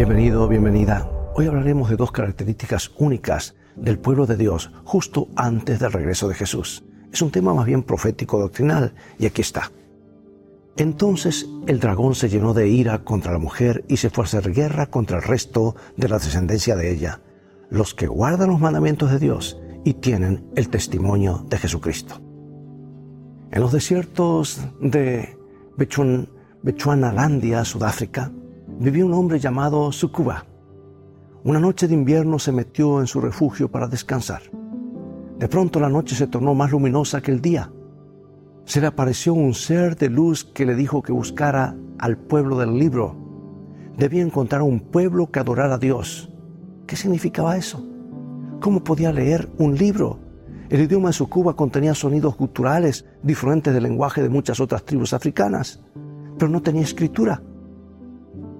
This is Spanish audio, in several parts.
Bienvenido, bienvenida. Hoy hablaremos de dos características únicas del pueblo de Dios justo antes del regreso de Jesús. Es un tema más bien profético doctrinal y aquí está. Entonces el dragón se llenó de ira contra la mujer y se fue a hacer guerra contra el resto de la descendencia de ella, los que guardan los mandamientos de Dios y tienen el testimonio de Jesucristo. En los desiertos de Bechuanalandia, Sudáfrica, vivía un hombre llamado Sukuba. Una noche de invierno se metió en su refugio para descansar. De pronto la noche se tornó más luminosa que el día. Se le apareció un ser de luz que le dijo que buscara al pueblo del libro. Debía encontrar un pueblo que adorara a Dios. ¿Qué significaba eso? ¿Cómo podía leer un libro? El idioma de Sucuba contenía sonidos culturales diferentes del lenguaje de muchas otras tribus africanas, pero no tenía escritura.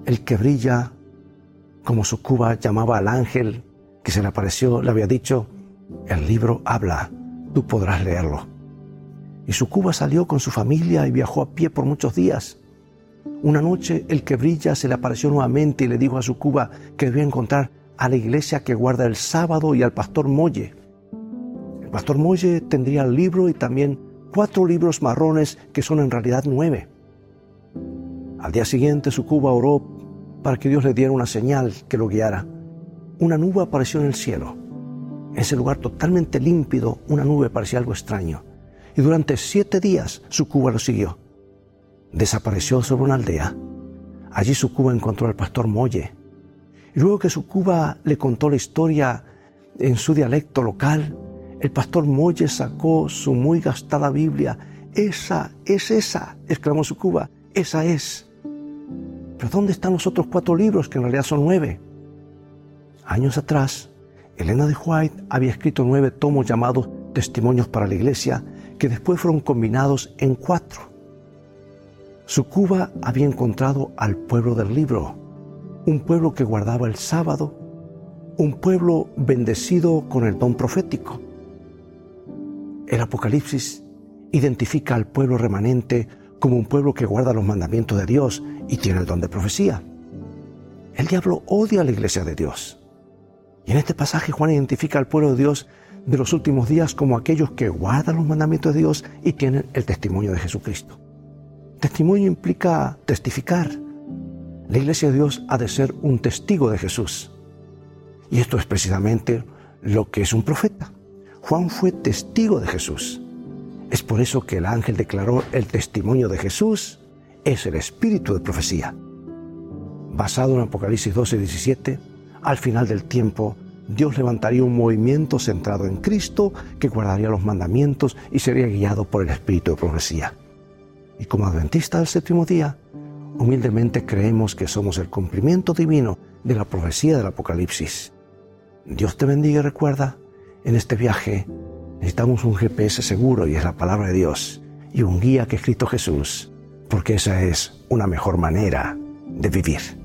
El que brilla, como Sucuba llamaba al ángel que se le apareció, le había dicho, el libro habla, tú podrás leerlo. Y Sucuba salió con su familia y viajó a pie por muchos días. Una noche el que brilla se le apareció nuevamente y le dijo a Sucuba que debía encontrar a la iglesia que guarda el sábado y al pastor Molle. El pastor Molle tendría el libro y también cuatro libros marrones que son en realidad nueve. Al día siguiente Sucuba oró para que Dios le diera una señal que lo guiara. Una nube apareció en el cielo. En ese lugar totalmente límpido, una nube parecía algo extraño. Y durante siete días Sucuba lo siguió. Desapareció sobre una aldea. Allí Sucuba encontró al pastor Molle. Y luego que Sucuba le contó la historia en su dialecto local, el pastor Molle sacó su muy gastada Biblia. Esa, es esa, exclamó su Cuba, esa es. Pero ¿dónde están los otros cuatro libros, que en realidad son nueve? Años atrás, Elena de White había escrito nueve tomos llamados Testimonios para la Iglesia, que después fueron combinados en cuatro. Su Cuba había encontrado al pueblo del libro, un pueblo que guardaba el sábado, un pueblo bendecido con el don profético el Apocalipsis identifica al pueblo remanente como un pueblo que guarda los mandamientos de Dios y tiene el don de profecía. El diablo odia a la iglesia de Dios. Y en este pasaje Juan identifica al pueblo de Dios de los últimos días como aquellos que guardan los mandamientos de Dios y tienen el testimonio de Jesucristo. Testimonio implica testificar. La iglesia de Dios ha de ser un testigo de Jesús. Y esto es precisamente lo que es un profeta. Juan fue testigo de Jesús. Es por eso que el ángel declaró el testimonio de Jesús es el espíritu de profecía. Basado en Apocalipsis 12 y 17, al final del tiempo, Dios levantaría un movimiento centrado en Cristo que guardaría los mandamientos y sería guiado por el espíritu de profecía. Y como adventista del séptimo día, humildemente creemos que somos el cumplimiento divino de la profecía del Apocalipsis. Dios te bendiga y recuerda, en este viaje necesitamos un GPS seguro y es la palabra de Dios y un guía que es Cristo Jesús, porque esa es una mejor manera de vivir.